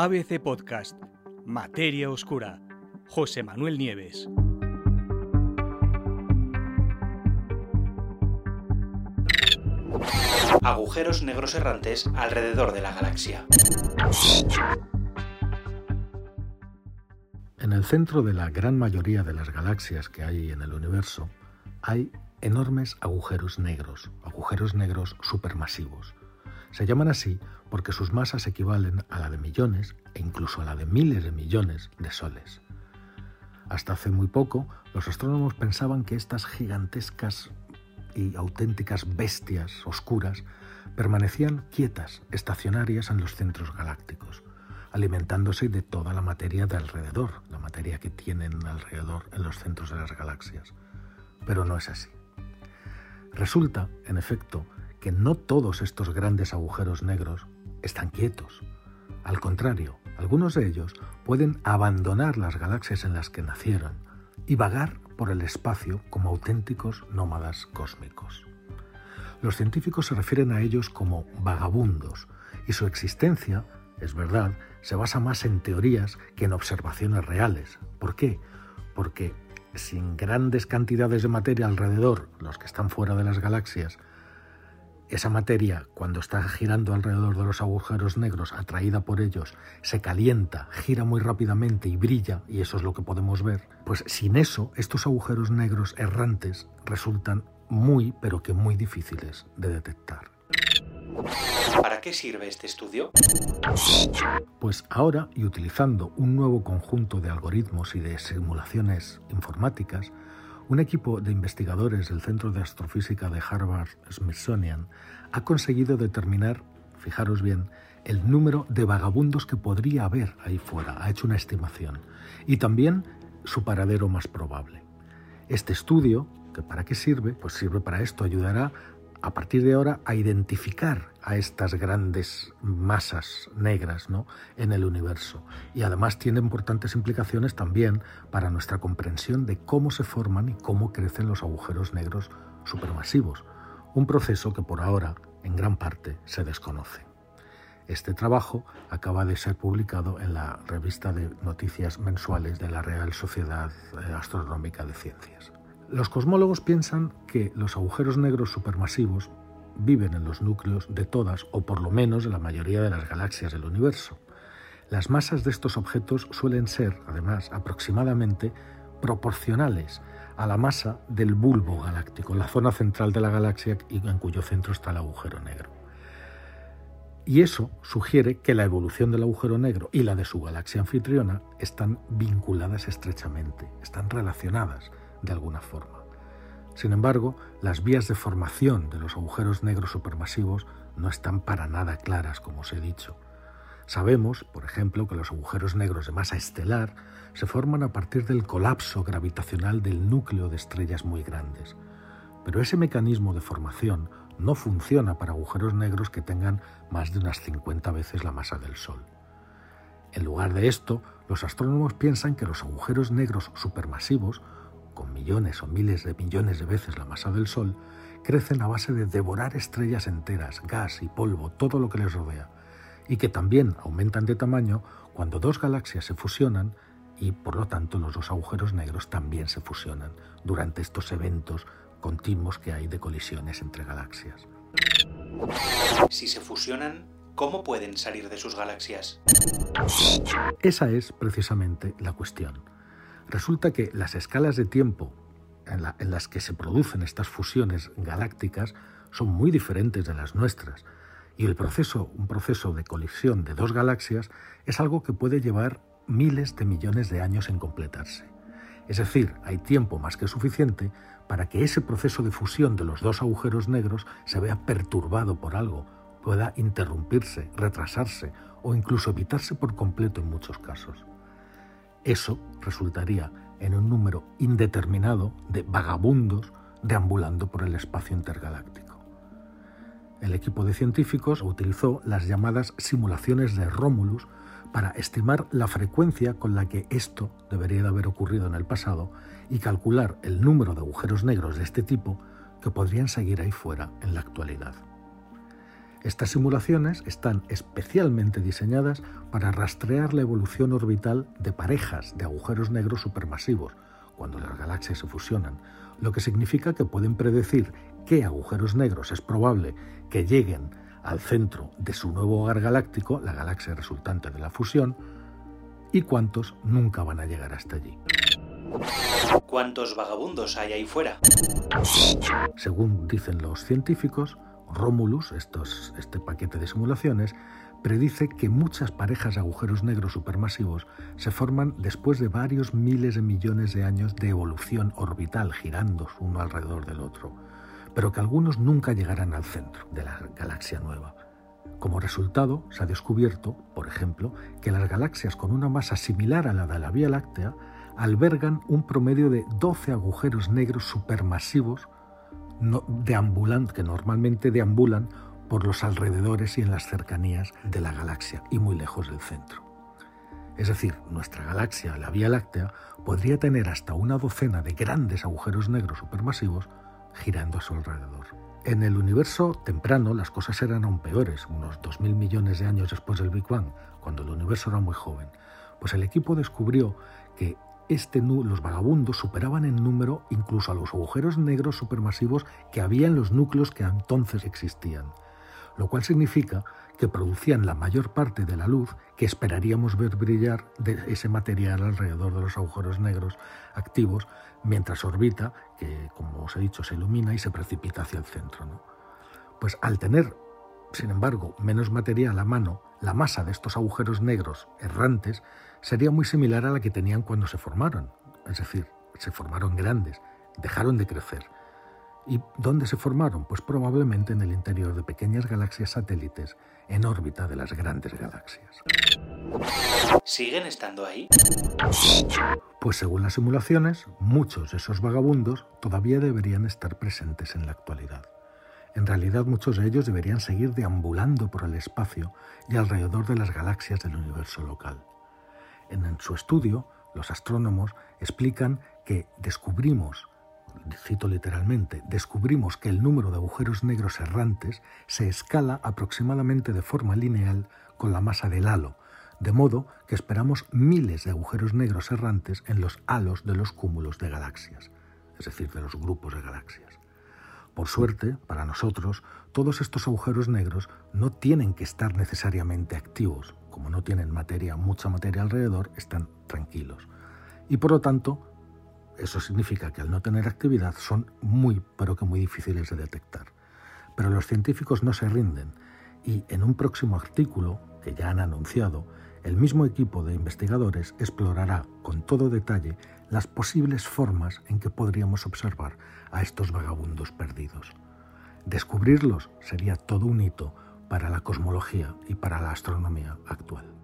ABC Podcast, Materia Oscura, José Manuel Nieves. Agujeros negros errantes alrededor de la galaxia. En el centro de la gran mayoría de las galaxias que hay en el universo hay enormes agujeros negros, agujeros negros supermasivos. Se llaman así porque sus masas equivalen a la de millones e incluso a la de miles de millones de soles. Hasta hace muy poco, los astrónomos pensaban que estas gigantescas y auténticas bestias oscuras permanecían quietas, estacionarias en los centros galácticos, alimentándose de toda la materia de alrededor, la materia que tienen alrededor en los centros de las galaxias. Pero no es así. Resulta, en efecto, que no todos estos grandes agujeros negros están quietos. Al contrario, algunos de ellos pueden abandonar las galaxias en las que nacieron y vagar por el espacio como auténticos nómadas cósmicos. Los científicos se refieren a ellos como vagabundos y su existencia, es verdad, se basa más en teorías que en observaciones reales. ¿Por qué? Porque sin grandes cantidades de materia alrededor, los que están fuera de las galaxias, esa materia, cuando está girando alrededor de los agujeros negros, atraída por ellos, se calienta, gira muy rápidamente y brilla, y eso es lo que podemos ver, pues sin eso, estos agujeros negros errantes resultan muy, pero que muy difíciles de detectar. ¿Para qué sirve este estudio? Pues ahora, y utilizando un nuevo conjunto de algoritmos y de simulaciones informáticas, un equipo de investigadores del Centro de Astrofísica de Harvard Smithsonian ha conseguido determinar, fijaros bien, el número de vagabundos que podría haber ahí fuera. Ha hecho una estimación. Y también su paradero más probable. Este estudio, que para qué sirve, pues sirve para esto, ayudará a partir de ahora a identificar a estas grandes masas negras ¿no? en el universo. Y además tiene importantes implicaciones también para nuestra comprensión de cómo se forman y cómo crecen los agujeros negros supermasivos, un proceso que por ahora en gran parte se desconoce. Este trabajo acaba de ser publicado en la revista de noticias mensuales de la Real Sociedad eh, Astronómica de Ciencias. Los cosmólogos piensan que los agujeros negros supermasivos viven en los núcleos de todas, o por lo menos de la mayoría de las galaxias del universo. Las masas de estos objetos suelen ser, además, aproximadamente proporcionales a la masa del bulbo galáctico, la zona central de la galaxia en cuyo centro está el agujero negro. Y eso sugiere que la evolución del agujero negro y la de su galaxia anfitriona están vinculadas estrechamente, están relacionadas de alguna forma. Sin embargo, las vías de formación de los agujeros negros supermasivos no están para nada claras, como os he dicho. Sabemos, por ejemplo, que los agujeros negros de masa estelar se forman a partir del colapso gravitacional del núcleo de estrellas muy grandes. Pero ese mecanismo de formación no funciona para agujeros negros que tengan más de unas 50 veces la masa del Sol. En lugar de esto, los astrónomos piensan que los agujeros negros supermasivos con millones o miles de millones de veces la masa del Sol, crecen a base de devorar estrellas enteras, gas y polvo, todo lo que les rodea, y que también aumentan de tamaño cuando dos galaxias se fusionan y por lo tanto los dos agujeros negros también se fusionan durante estos eventos continuos que hay de colisiones entre galaxias. Si se fusionan, ¿cómo pueden salir de sus galaxias? Esa es precisamente la cuestión. Resulta que las escalas de tiempo en, las que se producen estas fusiones galácticas son muy diferentes de las nuestras. Y el proceso, un proceso de colisión de dos galaxias, es algo que puede llevar miles de millones de años en completarse. Es decir, hay tiempo más que suficiente para que ese proceso de fusión de los dos agujeros negros se vea perturbado por algo, pueda interrumpirse, retrasarse o incluso evitarse por completo en muchos casos. Eso resultaría en un número indeterminado de vagabundos deambulando por el espacio intergaláctico. El equipo de científicos utilizó las llamadas simulaciones de Romulus para estimar la frecuencia con la que esto debería de haber ocurrido en el pasado y calcular el número de agujeros negros de este tipo que podrían seguir ahí fuera en la actualidad. Estas simulaciones están especialmente diseñadas para rastrear la evolución orbital de parejas de agujeros negros supermasivos cuando las galaxias se fusionan, lo que significa que pueden predecir qué agujeros negros es probable que lleguen al centro de su nuevo hogar galáctico, la galaxia resultante de la fusión, y cuántos nunca van a llegar hasta allí. ¿Cuántos vagabundos hay ahí fuera? Según dicen los científicos, Romulus, este paquete de simulaciones, predice que muchas parejas de agujeros negros supermasivos se forman después de varios miles de millones de años de evolución orbital girando uno alrededor del otro, pero que algunos nunca llegarán al centro de la galaxia nueva. Como resultado, se ha descubierto, por ejemplo, que las galaxias con una masa similar a la de la Vía Láctea albergan un promedio de 12 agujeros negros supermasivos que normalmente deambulan por los alrededores y en las cercanías de la galaxia y muy lejos del centro. Es decir, nuestra galaxia, la Vía Láctea, podría tener hasta una docena de grandes agujeros negros supermasivos girando a su alrededor. En el universo temprano las cosas eran aún peores, unos 2.000 millones de años después del Big Bang, cuando el universo era muy joven. Pues el equipo descubrió que este, los vagabundos superaban en número incluso a los agujeros negros supermasivos que había en los núcleos que entonces existían, lo cual significa que producían la mayor parte de la luz que esperaríamos ver brillar de ese material alrededor de los agujeros negros activos mientras orbita, que como os he dicho se ilumina y se precipita hacia el centro. Pues al tener, sin embargo, menos material a mano, la masa de estos agujeros negros errantes sería muy similar a la que tenían cuando se formaron, es decir, se formaron grandes, dejaron de crecer. ¿Y dónde se formaron? Pues probablemente en el interior de pequeñas galaxias satélites en órbita de las grandes galaxias. ¿Siguen estando ahí? Pues según las simulaciones, muchos de esos vagabundos todavía deberían estar presentes en la actualidad. En realidad muchos de ellos deberían seguir deambulando por el espacio y alrededor de las galaxias del universo local. En su estudio, los astrónomos explican que descubrimos, cito literalmente, descubrimos que el número de agujeros negros errantes se escala aproximadamente de forma lineal con la masa del halo, de modo que esperamos miles de agujeros negros errantes en los halos de los cúmulos de galaxias, es decir, de los grupos de galaxias. Por suerte, para nosotros, todos estos agujeros negros no tienen que estar necesariamente activos, como no tienen materia, mucha materia alrededor, están tranquilos. Y por lo tanto, eso significa que al no tener actividad son muy, pero que muy difíciles de detectar. Pero los científicos no se rinden y en un próximo artículo que ya han anunciado, el mismo equipo de investigadores explorará con todo detalle las posibles formas en que podríamos observar a estos vagabundos perdidos. Descubrirlos sería todo un hito para la cosmología y para la astronomía actual.